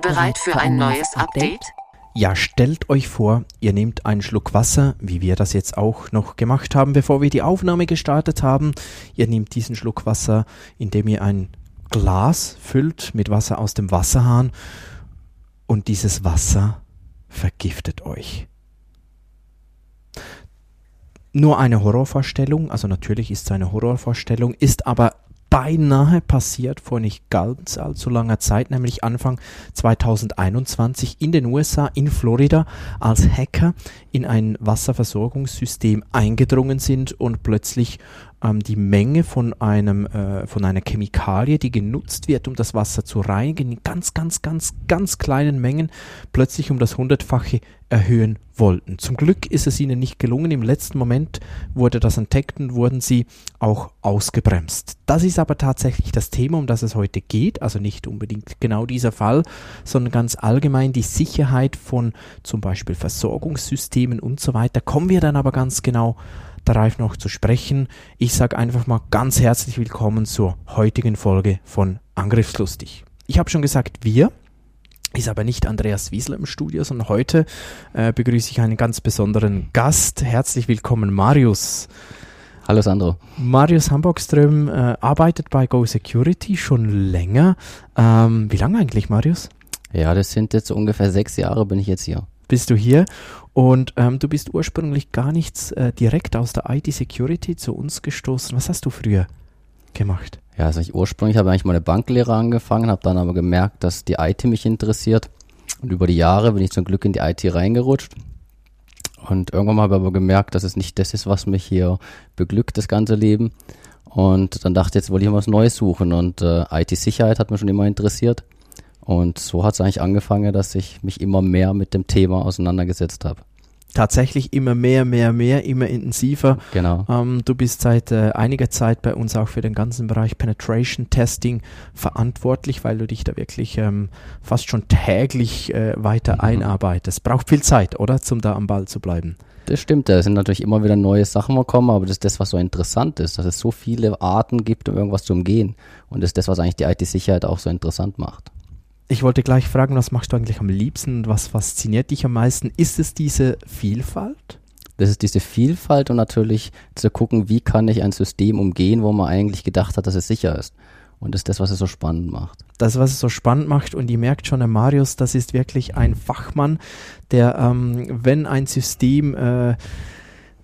Bereit für ein neues Update? Ja, stellt euch vor, ihr nehmt einen Schluck Wasser, wie wir das jetzt auch noch gemacht haben, bevor wir die Aufnahme gestartet haben. Ihr nehmt diesen Schluck Wasser, indem ihr ein Glas füllt mit Wasser aus dem Wasserhahn und dieses Wasser vergiftet euch. Nur eine Horrorvorstellung, also natürlich ist es eine Horrorvorstellung, ist aber beinahe passiert vor nicht ganz allzu langer Zeit, nämlich Anfang 2021 in den USA, in Florida, als Hacker in ein Wasserversorgungssystem eingedrungen sind und plötzlich ähm, die Menge von einem äh, von einer Chemikalie, die genutzt wird, um das Wasser zu reinigen, in ganz, ganz, ganz, ganz kleinen Mengen plötzlich um das hundertfache erhöhen wollten. Zum Glück ist es ihnen nicht gelungen. Im letzten Moment wurde das entdeckt und wurden sie auch ausgebremst. Das ist aber tatsächlich das Thema, um das es heute geht. Also nicht unbedingt genau dieser Fall, sondern ganz allgemein die Sicherheit von zum Beispiel Versorgungssystemen und so weiter. Kommen wir dann aber ganz genau darauf noch zu sprechen. Ich sage einfach mal ganz herzlich willkommen zur heutigen Folge von Angriffslustig. Ich habe schon gesagt, wir, ist aber nicht Andreas Wiesler im Studio, sondern heute äh, begrüße ich einen ganz besonderen Gast. Herzlich willkommen, Marius. Hallo Sandro. Marius Hamburgström äh, arbeitet bei Go Security schon länger. Ähm, wie lange eigentlich, Marius? Ja, das sind jetzt ungefähr sechs Jahre bin ich jetzt hier. Bist du hier und ähm, du bist ursprünglich gar nichts äh, direkt aus der IT-Security zu uns gestoßen. Was hast du früher gemacht? Ja, also ich ursprünglich habe eigentlich meine Banklehre angefangen, habe dann aber gemerkt, dass die IT mich interessiert. Und über die Jahre bin ich zum Glück in die IT reingerutscht. Und irgendwann habe ich aber gemerkt, dass es nicht das ist, was mich hier beglückt, das ganze Leben. Und dann dachte ich, jetzt wollte ich was Neues suchen. Und äh, IT-Sicherheit hat mich schon immer interessiert. Und so hat es eigentlich angefangen, dass ich mich immer mehr mit dem Thema auseinandergesetzt habe tatsächlich immer mehr, mehr, mehr, immer intensiver. Genau. Ähm, du bist seit äh, einiger Zeit bei uns auch für den ganzen Bereich Penetration Testing verantwortlich, weil du dich da wirklich ähm, fast schon täglich äh, weiter mhm. einarbeitest. Braucht viel Zeit, oder? Zum da am Ball zu bleiben. Das stimmt, da sind natürlich immer wieder neue Sachen gekommen, aber das ist das, was so interessant ist, dass es so viele Arten gibt, um irgendwas zu umgehen. Und das ist das, was eigentlich die IT-Sicherheit auch so interessant macht. Ich wollte gleich fragen, was machst du eigentlich am liebsten? Was fasziniert dich am meisten? Ist es diese Vielfalt? Das ist diese Vielfalt und natürlich zu gucken, wie kann ich ein System umgehen, wo man eigentlich gedacht hat, dass es sicher ist. Und das ist das, was es so spannend macht. Das, was es so spannend macht, und ihr merkt schon, der Marius, das ist wirklich ein Fachmann, der, ähm, wenn ein System äh,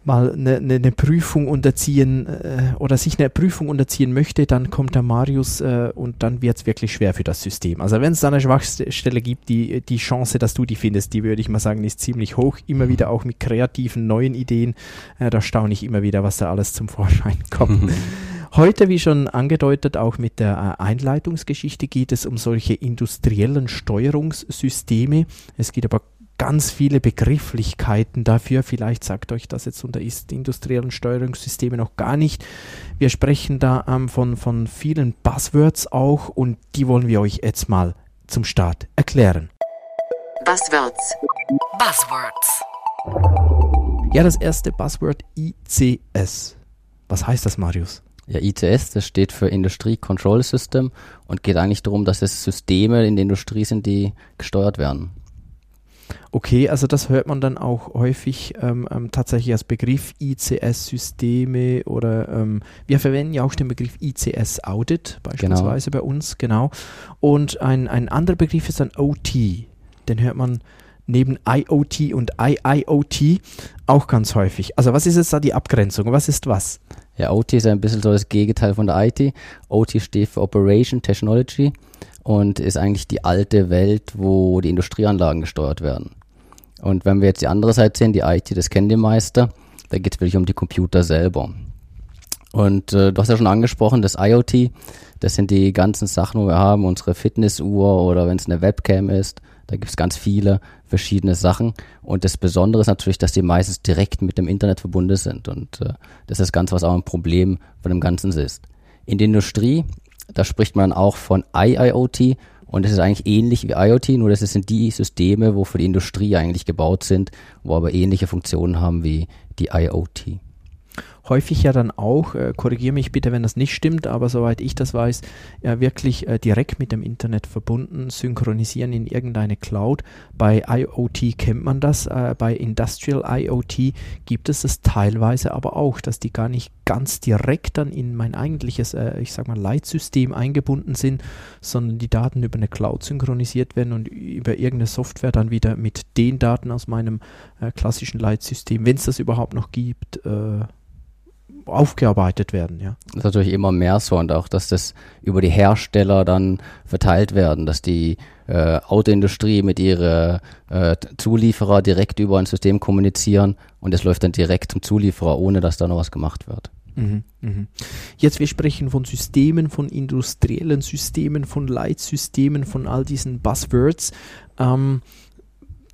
mal eine, eine, eine Prüfung unterziehen äh, oder sich eine Prüfung unterziehen möchte, dann kommt der Marius äh, und dann wird es wirklich schwer für das System. Also wenn es da eine Schwachstelle gibt, die, die Chance, dass du die findest, die würde ich mal sagen, ist ziemlich hoch. Immer wieder auch mit kreativen neuen Ideen. Äh, da staune ich immer wieder, was da alles zum Vorschein kommt. Heute, wie schon angedeutet, auch mit der äh, Einleitungsgeschichte geht es um solche industriellen Steuerungssysteme. Es geht aber ganz viele Begrifflichkeiten dafür. Vielleicht sagt euch das jetzt unter industriellen Steuerungssystemen noch gar nicht. Wir sprechen da ähm, von, von vielen Buzzwords auch und die wollen wir euch jetzt mal zum Start erklären. Buzzwords. Buzzwords. Ja, das erste Buzzword ICS. Was heißt das, Marius? Ja, ICS, das steht für Industry Control System und geht eigentlich darum, dass es Systeme in der Industrie sind, die gesteuert werden. Okay, also das hört man dann auch häufig ähm, ähm, tatsächlich als Begriff ICS-Systeme oder ähm, wir verwenden ja auch den Begriff ICS-Audit beispielsweise genau. bei uns, genau. Und ein, ein anderer Begriff ist dann OT, den hört man neben IoT und IIoT auch ganz häufig. Also was ist jetzt da die Abgrenzung? Was ist was? Ja, OT ist ein bisschen so das Gegenteil von der IT. OT steht für Operation Technology und ist eigentlich die alte Welt, wo die Industrieanlagen gesteuert werden. Und wenn wir jetzt die andere Seite sehen, die IT, das kennen die Meister, da geht es wirklich um die Computer selber. Und äh, du hast ja schon angesprochen, das IoT, das sind die ganzen Sachen, wo wir haben, unsere Fitnessuhr oder wenn es eine Webcam ist, da gibt es ganz viele verschiedene Sachen. Und das Besondere ist natürlich, dass die meistens direkt mit dem Internet verbunden sind. Und äh, das ist ganz, was auch ein Problem von dem Ganzen ist. In der Industrie, da spricht man auch von IIoT und das ist eigentlich ähnlich wie IoT, nur das sind die Systeme, wo für die Industrie eigentlich gebaut sind, wo aber ähnliche Funktionen haben wie die IoT häufig ja dann auch, äh, korrigiere mich bitte, wenn das nicht stimmt, aber soweit ich das weiß, ja wirklich äh, direkt mit dem Internet verbunden, synchronisieren in irgendeine Cloud. Bei IoT kennt man das, äh, bei Industrial IoT gibt es das teilweise aber auch, dass die gar nicht ganz direkt dann in mein eigentliches, äh, ich sag mal, Leitsystem eingebunden sind, sondern die Daten über eine Cloud synchronisiert werden und über irgendeine Software dann wieder mit den Daten aus meinem äh, klassischen Leitsystem, wenn es das überhaupt noch gibt, äh, aufgearbeitet werden, ja. Das ist natürlich immer mehr so und auch, dass das über die Hersteller dann verteilt werden, dass die äh, Autoindustrie mit ihren äh, Zulieferer direkt über ein System kommunizieren und es läuft dann direkt zum Zulieferer, ohne dass da noch was gemacht wird. Mhm, mhm. Jetzt, wir sprechen von Systemen, von industriellen Systemen, von Leitsystemen, von all diesen Buzzwords. Ähm,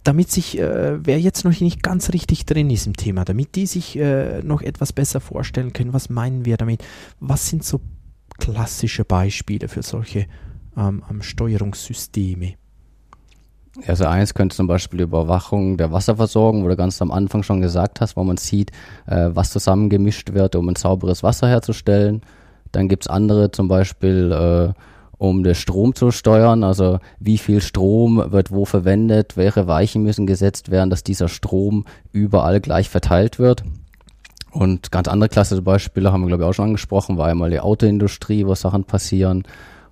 damit sich, äh, wer jetzt noch nicht ganz richtig drin ist im Thema, damit die sich äh, noch etwas besser vorstellen können, was meinen wir damit? Was sind so klassische Beispiele für solche ähm, Steuerungssysteme? Also eins könnte zum Beispiel die Überwachung der Wasserversorgung, wo du ganz am Anfang schon gesagt hast, wo man sieht, äh, was zusammengemischt wird, um ein sauberes Wasser herzustellen. Dann gibt's andere, zum Beispiel äh, um den Strom zu steuern, also wie viel Strom wird wo verwendet, welche Weichen müssen gesetzt werden, dass dieser Strom überall gleich verteilt wird. Und ganz andere klassische Beispiele haben wir, glaube ich, auch schon angesprochen, war einmal die Autoindustrie, wo Sachen passieren,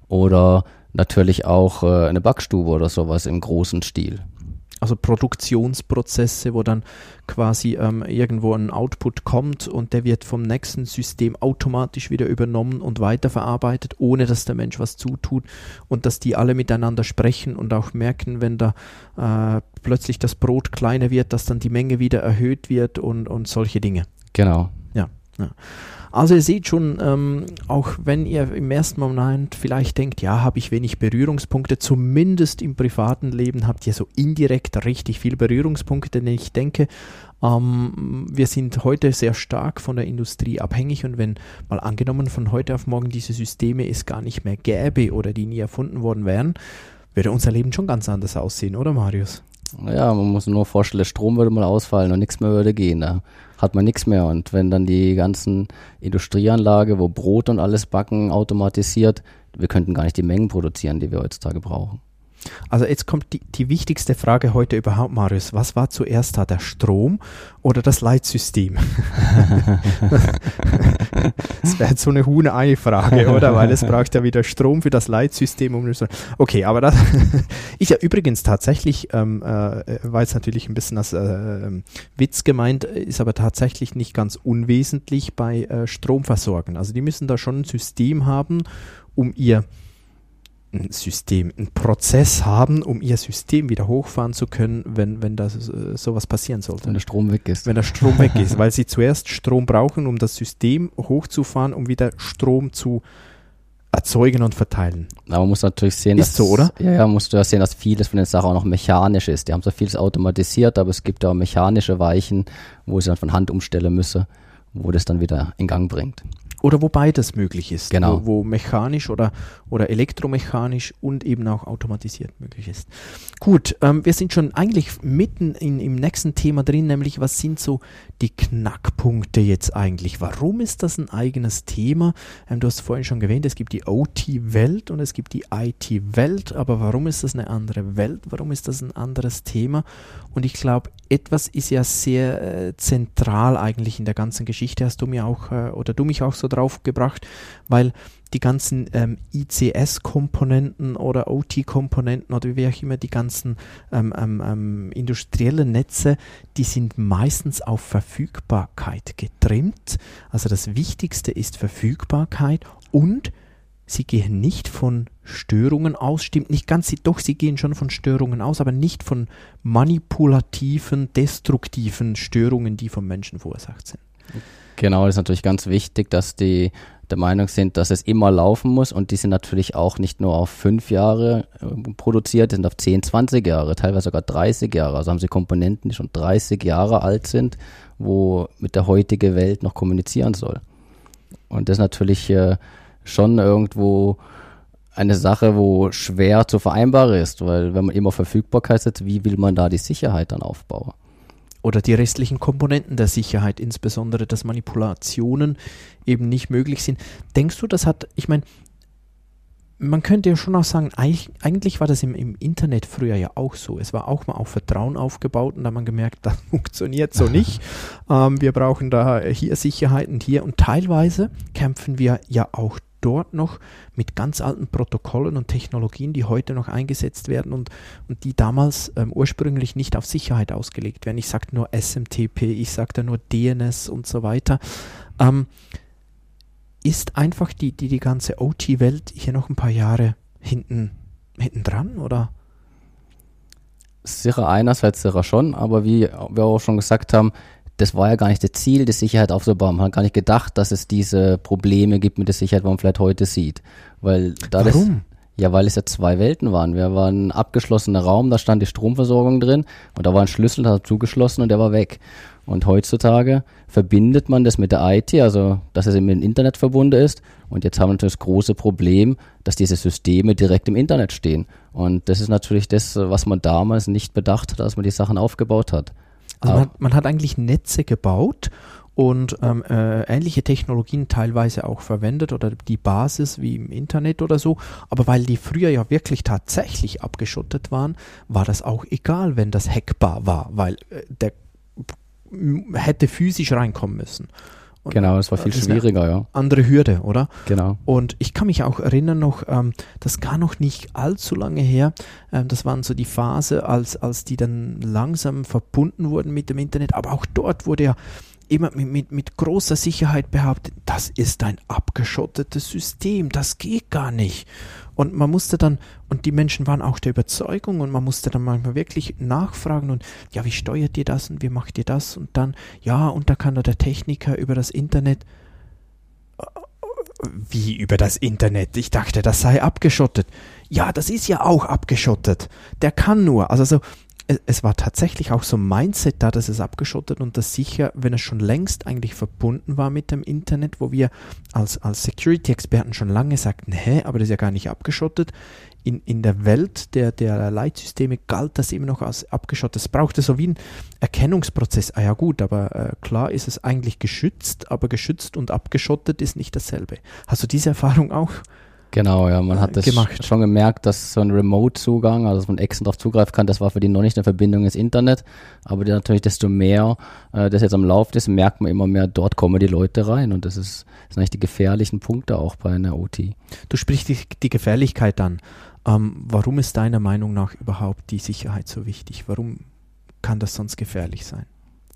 oder natürlich auch äh, eine Backstube oder sowas im großen Stil also Produktionsprozesse, wo dann quasi ähm, irgendwo ein Output kommt und der wird vom nächsten System automatisch wieder übernommen und weiterverarbeitet, ohne dass der Mensch was zutut und dass die alle miteinander sprechen und auch merken, wenn da äh, plötzlich das Brot kleiner wird, dass dann die Menge wieder erhöht wird und, und solche Dinge. Genau. Ja. ja. Also ihr seht schon, ähm, auch wenn ihr im ersten Moment vielleicht denkt, ja, habe ich wenig Berührungspunkte, zumindest im privaten Leben habt ihr so indirekt richtig viel Berührungspunkte, denn ich denke, ähm, wir sind heute sehr stark von der Industrie abhängig und wenn mal angenommen von heute auf morgen diese Systeme es gar nicht mehr gäbe oder die nie erfunden worden wären, würde unser Leben schon ganz anders aussehen, oder Marius? Ja, man muss nur vorstellen, Strom würde mal ausfallen und nichts mehr würde gehen. Da hat man nichts mehr. Und wenn dann die ganzen Industrieanlage, wo Brot und alles backen, automatisiert, wir könnten gar nicht die Mengen produzieren, die wir heutzutage brauchen. Also jetzt kommt die, die wichtigste Frage heute überhaupt, Marius. Was war zuerst da, der Strom oder das Leitsystem? das wäre jetzt so eine Huhn-Ei-Frage, oder? Weil es braucht ja wieder Strom für das Leitsystem. Um okay, aber das ist ja übrigens tatsächlich, ähm, äh, war jetzt natürlich ein bisschen als äh, Witz gemeint, ist aber tatsächlich nicht ganz unwesentlich bei äh, Stromversorgen. Also die müssen da schon ein System haben, um ihr ein System, einen Prozess haben, um ihr System wieder hochfahren zu können, wenn, wenn das äh, sowas passieren sollte. Wenn der Strom weg ist. Wenn der Strom weg ist, weil sie zuerst Strom brauchen, um das System hochzufahren, um wieder Strom zu erzeugen und verteilen. Aber man muss natürlich sehen, ist dass, so, oder? Ja, ja, musst du ja sehen, dass vieles von den Sachen auch noch mechanisch ist. Die haben so vieles automatisiert, aber es gibt auch mechanische Weichen, wo sie dann von Hand umstellen müssen, wo das dann wieder in Gang bringt oder wo beides möglich ist. Genau. Wo, wo, mechanisch oder, oder elektromechanisch und eben auch automatisiert möglich ist. Gut, ähm, wir sind schon eigentlich mitten in, im nächsten Thema drin, nämlich was sind so die Knackpunkte jetzt eigentlich? Warum ist das ein eigenes Thema? Ähm, du hast vorhin schon erwähnt, es gibt die OT-Welt und es gibt die IT-Welt, aber warum ist das eine andere Welt? Warum ist das ein anderes Thema? Und ich glaube, etwas ist ja sehr äh, zentral eigentlich in der ganzen Geschichte, hast du mir auch äh, oder du mich auch so drauf gebracht, weil die ganzen ähm, ICS-Komponenten oder OT-Komponenten oder wie auch immer die ganzen ähm, ähm, ähm, industriellen Netze, die sind meistens auf Verfügbarkeit getrimmt. Also das Wichtigste ist Verfügbarkeit und sie gehen nicht von Störungen aus, stimmt nicht ganz, doch sie gehen schon von Störungen aus, aber nicht von manipulativen, destruktiven Störungen, die vom Menschen verursacht sind. Genau, das ist natürlich ganz wichtig, dass die der Meinung sind, dass es immer laufen muss und die sind natürlich auch nicht nur auf fünf Jahre äh, produziert, die sind auf 10, 20 Jahre, teilweise sogar 30 Jahre. Also haben sie Komponenten, die schon 30 Jahre alt sind, wo mit der heutigen Welt noch kommunizieren soll. Und das ist natürlich äh, schon irgendwo eine Sache, wo schwer zu vereinbaren ist, weil wenn man immer Verfügbarkeit setzt, wie will man da die Sicherheit dann aufbauen? Oder die restlichen Komponenten der Sicherheit, insbesondere dass Manipulationen eben nicht möglich sind. Denkst du, das hat, ich meine, man könnte ja schon auch sagen, eigentlich war das im, im, Internet früher ja auch so. Es war auch mal auf Vertrauen aufgebaut und da hat man gemerkt, das funktioniert so nicht. Ähm, wir brauchen da hier Sicherheit und hier und teilweise kämpfen wir ja auch dort noch mit ganz alten Protokollen und Technologien, die heute noch eingesetzt werden und, und die damals ähm, ursprünglich nicht auf Sicherheit ausgelegt werden. Ich sagte nur SMTP, ich sagte nur DNS und so weiter. Ähm, ist einfach die, die, die ganze OT-Welt hier noch ein paar Jahre hinten, hinten dran, oder? Sicher einerseits sicher schon, aber wie wir auch schon gesagt haben, das war ja gar nicht das Ziel, die Sicherheit aufzubauen. Man hat gar nicht gedacht, dass es diese Probleme gibt mit der Sicherheit, die man vielleicht heute sieht. Weil da Warum? Das, ja, weil es ja zwei Welten waren. Wir waren ein abgeschlossener Raum, da stand die Stromversorgung drin und da war ein Schlüssel, der hat zugeschlossen und der war weg. Und heutzutage verbindet man das mit der IT, also dass es mit dem Internet verbunden ist. Und jetzt haben wir natürlich das große Problem, dass diese Systeme direkt im Internet stehen. Und das ist natürlich das, was man damals nicht bedacht hat, als man die Sachen aufgebaut hat. Also man hat, man hat, eigentlich Netze gebaut und ähm, äh, ähnliche Technologien teilweise auch verwendet oder die Basis wie im Internet oder so. Aber weil die früher ja wirklich tatsächlich abgeschottet waren, war das auch egal, wenn das hackbar war, weil äh, der hätte physisch reinkommen müssen. Und genau, das war viel das schwieriger, ja. Andere Hürde, oder? Genau. Und ich kann mich auch erinnern noch, ähm, das gar noch nicht allzu lange her, ähm, das waren so die Phase, als, als die dann langsam verbunden wurden mit dem Internet, aber auch dort wurde ja immer mit, mit, mit großer Sicherheit behauptet, das ist ein abgeschottetes System, das geht gar nicht. Und man musste dann, und die Menschen waren auch der Überzeugung und man musste dann manchmal wirklich nachfragen und ja, wie steuert ihr das und wie macht ihr das? Und dann, ja, und da kann da der Techniker über das Internet. Wie über das Internet? Ich dachte, das sei abgeschottet. Ja, das ist ja auch abgeschottet. Der kann nur. Also so, es war tatsächlich auch so ein Mindset da, dass es abgeschottet und das sicher, wenn es schon längst eigentlich verbunden war mit dem Internet, wo wir als, als Security-Experten schon lange sagten, hä, aber das ist ja gar nicht abgeschottet. In, in der Welt der, der Leitsysteme galt das immer noch als abgeschottet. Es brauchte so wie ein Erkennungsprozess. Ah ja gut, aber äh, klar ist es eigentlich geschützt, aber geschützt und abgeschottet ist nicht dasselbe. Hast du diese Erfahrung auch Genau, ja, man hat das gemacht. schon gemerkt, dass so ein Remote-Zugang, also dass man extern darauf zugreifen kann, das war für die noch nicht eine Verbindung ins Internet, aber die natürlich desto mehr äh, das jetzt am Lauf ist, merkt man immer mehr, dort kommen die Leute rein und das ist, das sind eigentlich die gefährlichen Punkte auch bei einer OT. Du sprichst die, die Gefährlichkeit an. Ähm, warum ist deiner Meinung nach überhaupt die Sicherheit so wichtig? Warum kann das sonst gefährlich sein?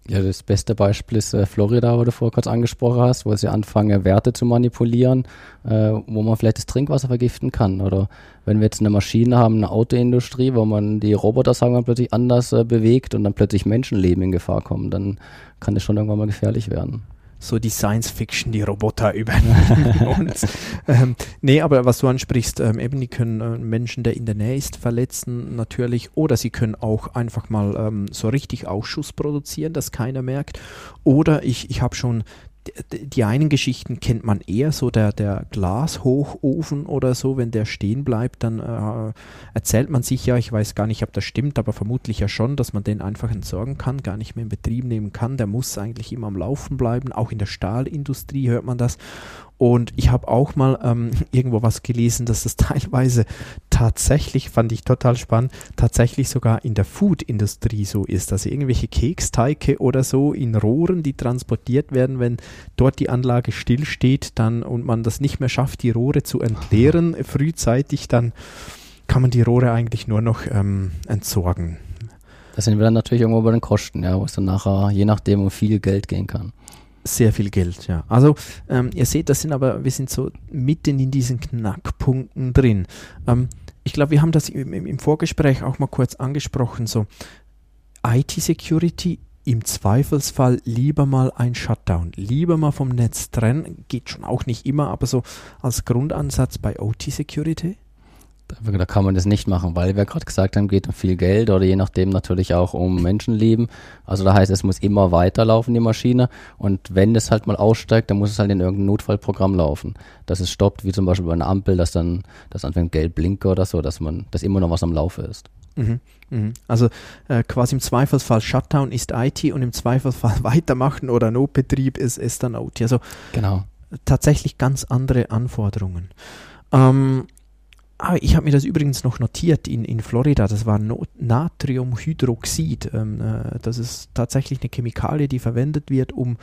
Ja, das beste Beispiel ist äh, Florida, wo du vorher kurz angesprochen hast, wo sie anfangen, Werte zu manipulieren, äh, wo man vielleicht das Trinkwasser vergiften kann. Oder wenn wir jetzt eine Maschine haben, eine Autoindustrie, wo man die Roboter, sagen wir, plötzlich anders äh, bewegt und dann plötzlich Menschenleben in Gefahr kommen, dann kann das schon irgendwann mal gefährlich werden so die Science Fiction, die Roboter übernehmen uns. Ähm, nee, aber was du ansprichst, ähm, eben, die können äh, Menschen, der in der Nähe ist, verletzen natürlich, oder sie können auch einfach mal ähm, so richtig Ausschuss produzieren, dass keiner merkt. Oder ich, ich habe schon die einen Geschichten kennt man eher, so der, der Glashochofen oder so, wenn der stehen bleibt, dann äh, erzählt man sich ja, ich weiß gar nicht, ob das stimmt, aber vermutlich ja schon, dass man den einfach entsorgen kann, gar nicht mehr in Betrieb nehmen kann. Der muss eigentlich immer am Laufen bleiben. Auch in der Stahlindustrie hört man das. Und ich habe auch mal ähm, irgendwo was gelesen, dass es teilweise tatsächlich, fand ich total spannend, tatsächlich sogar in der Food-Industrie so ist. Also irgendwelche Keksteige oder so in Rohren, die transportiert werden, wenn dort die Anlage stillsteht dann und man das nicht mehr schafft, die Rohre zu entleeren frühzeitig, dann kann man die Rohre eigentlich nur noch ähm, entsorgen. Das sind wir dann natürlich irgendwo bei den Kosten, ja, wo es dann nachher je nachdem um viel Geld gehen kann. Sehr viel Geld, ja. Also ähm, ihr seht, das sind aber, wir sind so mitten in diesen Knackpunkten drin. Ähm, ich glaube, wir haben das im, im, Vorgespräch auch mal kurz angesprochen, so IT-Security im Zweifelsfall lieber mal ein Shutdown, lieber mal vom Netz trennen, geht schon auch nicht immer, aber so als Grundansatz bei OT Security? Da kann man das nicht machen, weil wir gerade gesagt haben, geht um viel Geld oder je nachdem natürlich auch um Menschenleben. Also da heißt, es muss immer weiterlaufen, die Maschine. Und wenn es halt mal aussteigt, dann muss es halt in irgendein Notfallprogramm laufen. Dass es stoppt, wie zum Beispiel bei einer Ampel, dass dann das anfängt gelb blinke oder so, dass man, dass immer noch was am Laufe ist. Mhm, mhm. Also äh, quasi im Zweifelsfall Shutdown ist IT und im Zweifelsfall weitermachen oder Notbetrieb ist, ist dann OT. Also genau. tatsächlich ganz andere Anforderungen. Ähm, Ah, ich habe mir das übrigens noch notiert in, in Florida. Das war no Natriumhydroxid. Ähm, äh, das ist tatsächlich eine Chemikalie, die verwendet wird, um,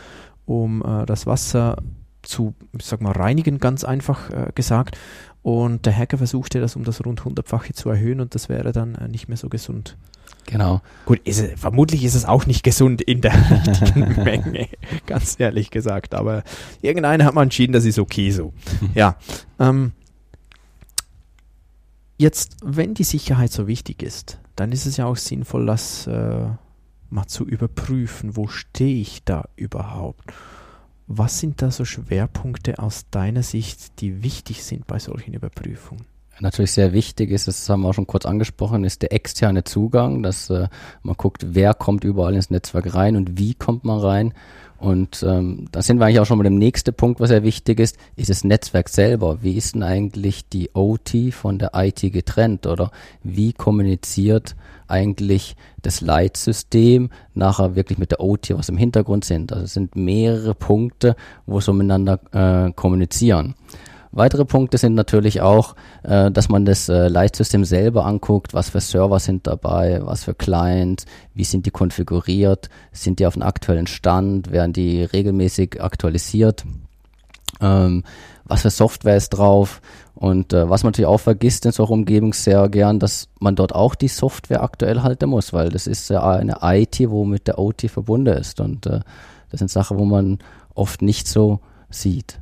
um äh, das Wasser zu, ich sag mal, reinigen, ganz einfach äh, gesagt. Und der Hacker versuchte das um das rund hundertfache zu erhöhen und das wäre dann äh, nicht mehr so gesund. Genau. Gut, ist es, vermutlich ist es auch nicht gesund in der richtigen Menge, ganz ehrlich gesagt. Aber irgendeiner hat mal entschieden, das ist okay so. ja. Ähm, Jetzt, wenn die Sicherheit so wichtig ist, dann ist es ja auch sinnvoll, das äh, mal zu überprüfen, wo stehe ich da überhaupt? Was sind da so Schwerpunkte aus deiner Sicht, die wichtig sind bei solchen Überprüfungen? Natürlich sehr wichtig ist, das haben wir auch schon kurz angesprochen, ist der externe Zugang, dass äh, man guckt, wer kommt überall ins Netzwerk rein und wie kommt man rein. Und ähm, da sind wir eigentlich auch schon bei dem nächsten Punkt, was sehr wichtig ist, ist das Netzwerk selber. Wie ist denn eigentlich die OT von der IT getrennt oder wie kommuniziert eigentlich das Leitsystem nachher wirklich mit der OT, was im Hintergrund sind. Also es sind mehrere Punkte, wo sie miteinander äh, kommunizieren. Weitere Punkte sind natürlich auch, äh, dass man das äh, Leitsystem selber anguckt, was für Server sind dabei, was für Clients, wie sind die konfiguriert, sind die auf dem aktuellen Stand, werden die regelmäßig aktualisiert, ähm, was für Software ist drauf und äh, was man natürlich auch vergisst in solcher Umgebung sehr gern, dass man dort auch die Software aktuell halten muss, weil das ist ja eine IT, wo mit der OT verbunden ist und äh, das sind Sachen, wo man oft nicht so sieht.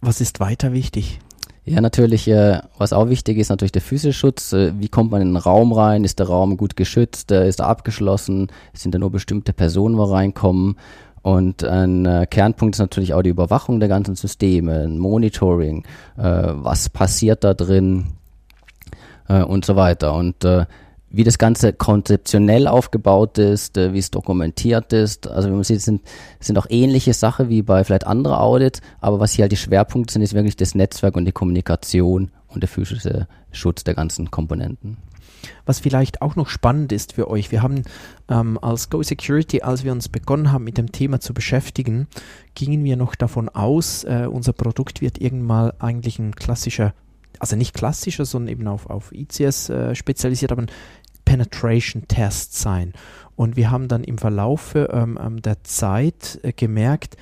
Was ist weiter wichtig? Ja, natürlich, äh, was auch wichtig ist, natürlich der physische Schutz. Äh, wie kommt man in den Raum rein? Ist der Raum gut geschützt? Äh, ist er abgeschlossen? Sind da nur bestimmte Personen, wo reinkommen? Und ein Kernpunkt ist natürlich auch die Überwachung der ganzen Systeme, ein Monitoring. Was passiert da drin? Und so weiter. Und wie das Ganze konzeptionell aufgebaut ist, äh, wie es dokumentiert ist. Also wie man sieht, sind, sind auch ähnliche Sachen wie bei vielleicht anderen Audits, aber was hier halt die Schwerpunkte sind, ist wirklich das Netzwerk und die Kommunikation und der physische Schutz der ganzen Komponenten. Was vielleicht auch noch spannend ist für euch, wir haben ähm, als Go Security, als wir uns begonnen haben mit dem Thema zu beschäftigen, gingen wir noch davon aus, äh, unser Produkt wird irgendwann eigentlich ein klassischer also nicht klassischer, sondern eben auf, auf ICS äh, spezialisiert, aber ein Penetration Test sein. Und wir haben dann im Verlauf ähm, ähm, der Zeit äh, gemerkt,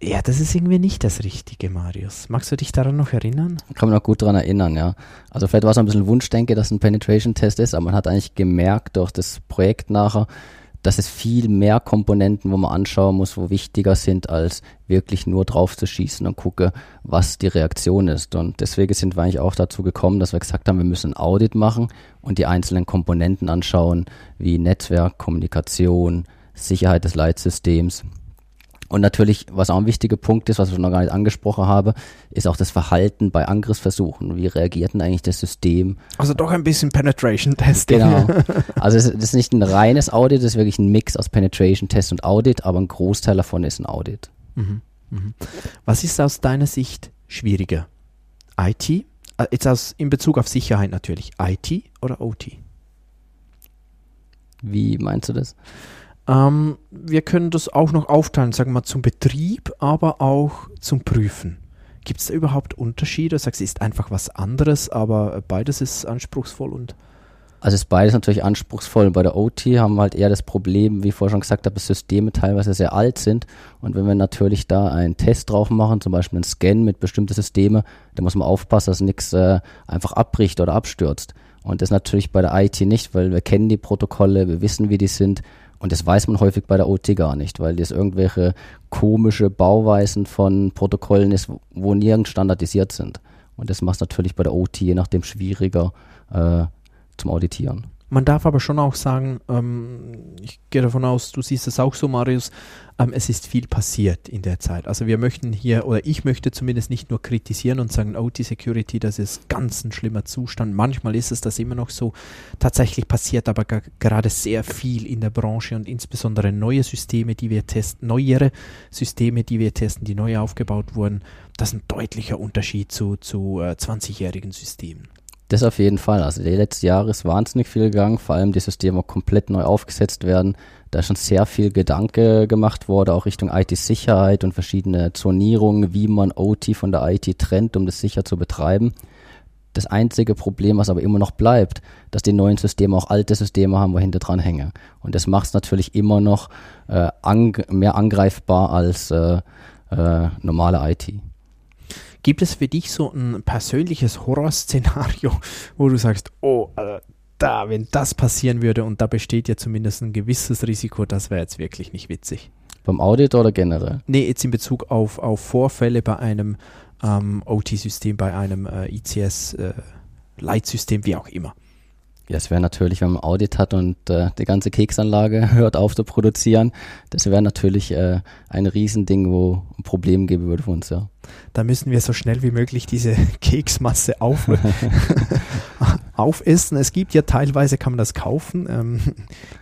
ja, das ist irgendwie nicht das Richtige, Marius. Magst du dich daran noch erinnern? Kann man noch gut daran erinnern, ja. Also vielleicht war es ein bisschen Wunschdenke, dass ein Penetration-Test ist, aber man hat eigentlich gemerkt durch das Projekt nachher, dass es viel mehr Komponenten, wo man anschauen muss, wo wichtiger sind, als wirklich nur drauf zu schießen und gucke, was die Reaktion ist. Und deswegen sind wir eigentlich auch dazu gekommen, dass wir gesagt haben, wir müssen ein Audit machen und die einzelnen Komponenten anschauen, wie Netzwerk, Kommunikation, Sicherheit des Leitsystems und natürlich, was auch ein wichtiger Punkt ist, was ich noch gar nicht angesprochen habe, ist auch das Verhalten bei Angriffsversuchen. Wie reagiert denn eigentlich das System? Also doch ein bisschen Penetration Testing. Genau. Also es ist nicht ein reines Audit, es ist wirklich ein Mix aus Penetration Test und Audit, aber ein Großteil davon ist ein Audit. Mhm. Mhm. Was ist aus deiner Sicht schwieriger? IT? Äh, jetzt aus, in Bezug auf Sicherheit natürlich. IT oder OT? Wie meinst du das? Ähm, wir können das auch noch aufteilen, sagen wir mal zum Betrieb, aber auch zum Prüfen. Gibt es da überhaupt Unterschiede? Du sagst, es ist einfach was anderes, aber beides ist anspruchsvoll und also ist beides natürlich anspruchsvoll. Bei der OT haben wir halt eher das Problem, wie ich vorher schon gesagt habe, dass Systeme teilweise sehr alt sind. Und wenn wir natürlich da einen Test drauf machen, zum Beispiel einen Scan mit bestimmten Systemen, dann muss man aufpassen, dass nichts äh, einfach abbricht oder abstürzt. Und das natürlich bei der IT nicht, weil wir kennen die Protokolle, wir wissen, wie die sind und das weiß man häufig bei der OT gar nicht, weil das irgendwelche komische Bauweisen von Protokollen ist, wo nirgends standardisiert sind. Und das macht es natürlich bei der OT je nachdem schwieriger äh, zum Auditieren. Man darf aber schon auch sagen, ähm, ich gehe davon aus, du siehst es auch so, Marius, ähm, es ist viel passiert in der Zeit. Also wir möchten hier, oder ich möchte zumindest nicht nur kritisieren und sagen, OT Security, das ist ganz ein schlimmer Zustand. Manchmal ist es das immer noch so. Tatsächlich passiert aber gerade sehr viel in der Branche und insbesondere neue Systeme, die wir testen, neuere Systeme, die wir testen, die neu aufgebaut wurden. Das ist ein deutlicher Unterschied zu, zu äh, 20-jährigen Systemen. Das auf jeden Fall. Also die letzten Jahre ist wahnsinnig viel gegangen, vor allem die Systeme komplett neu aufgesetzt werden. Da ist schon sehr viel Gedanke gemacht worden, auch Richtung IT-Sicherheit und verschiedene Zonierungen, wie man OT von der IT trennt, um das sicher zu betreiben. Das einzige Problem, was aber immer noch bleibt, dass die neuen Systeme auch alte Systeme haben, wo hinter dran hängen. Und das macht es natürlich immer noch äh, ang mehr angreifbar als äh, äh, normale IT. Gibt es für dich so ein persönliches Horrorszenario, wo du sagst, oh, also da, wenn das passieren würde und da besteht ja zumindest ein gewisses Risiko, das wäre jetzt wirklich nicht witzig. Beim Audit oder generell? Nee, jetzt in Bezug auf, auf Vorfälle bei einem ähm, OT-System, bei einem äh, ICS-Leitsystem, äh, wie auch immer. Ja, es wäre natürlich, wenn man Audit hat und äh, die ganze Keksanlage hört auf zu produzieren, das wäre natürlich äh, ein Riesending, wo ein Problem geben würde für uns, ja. Da müssen wir so schnell wie möglich diese Keksmasse auf, aufessen. Es gibt ja teilweise, kann man das kaufen, ähm,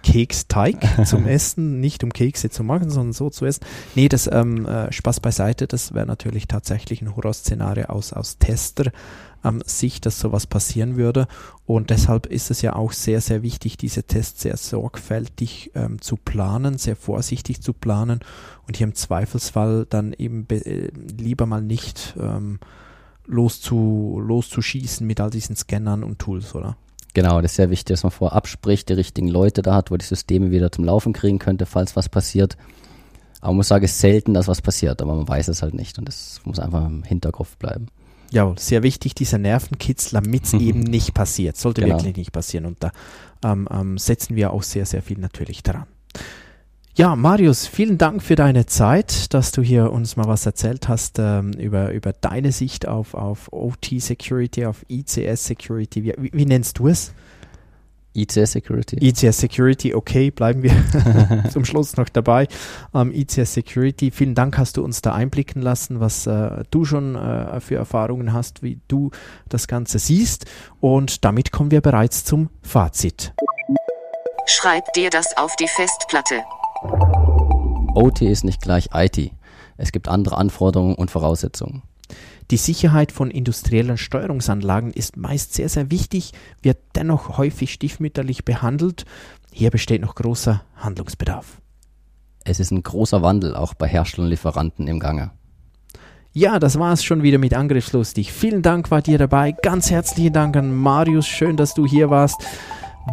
Keksteig zum Essen, nicht um Kekse zu machen, sondern so zu essen. Nee, das ähm, äh, Spaß beiseite, das wäre natürlich tatsächlich ein Horrorszenario aus, aus Tester ähm, Sicht, dass sowas passieren würde. Und deshalb ist es ja auch sehr, sehr wichtig, diese Tests sehr sorgfältig ähm, zu planen, sehr vorsichtig zu planen und hier im Zweifelsfall dann eben äh, lieber mal nicht ähm, loszu, loszuschießen mit all diesen Scannern und Tools, oder? Genau, das ist sehr wichtig, dass man vorab spricht, die richtigen Leute da hat, wo die Systeme wieder zum Laufen kriegen könnte, falls was passiert. Aber man muss sagen, es ist selten, dass was passiert, aber man weiß es halt nicht und das muss einfach im Hinterkopf bleiben. Ja, sehr wichtig, dieser Nervenkitzler, damit es eben nicht passiert. Sollte genau. wirklich nicht passieren. Und da ähm, ähm, setzen wir auch sehr, sehr viel natürlich daran. Ja, Marius, vielen Dank für deine Zeit, dass du hier uns mal was erzählt hast ähm, über, über deine Sicht auf, auf OT Security, auf ICS Security. Wie, wie, wie nennst du es? ICS Security. ICS Security, okay, bleiben wir zum Schluss noch dabei. Ähm, ICS Security, vielen Dank, hast du uns da einblicken lassen, was äh, du schon äh, für Erfahrungen hast, wie du das Ganze siehst. Und damit kommen wir bereits zum Fazit. Schreib dir das auf die Festplatte. OT ist nicht gleich IT. Es gibt andere Anforderungen und Voraussetzungen. Die Sicherheit von industriellen Steuerungsanlagen ist meist sehr, sehr wichtig, wird dennoch häufig stiefmütterlich behandelt. Hier besteht noch großer Handlungsbedarf. Es ist ein großer Wandel auch bei Herstellern und Lieferanten im Gange. Ja, das war es schon wieder mit Angriffslustig. Vielen Dank, war dir dabei. Ganz herzlichen Dank an Marius. Schön, dass du hier warst.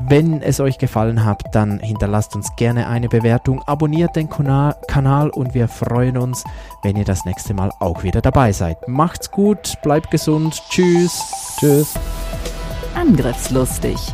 Wenn es euch gefallen hat, dann hinterlasst uns gerne eine Bewertung, abonniert den Kanal und wir freuen uns, wenn ihr das nächste Mal auch wieder dabei seid. Macht's gut, bleibt gesund, tschüss. Tschüss. Angriffslustig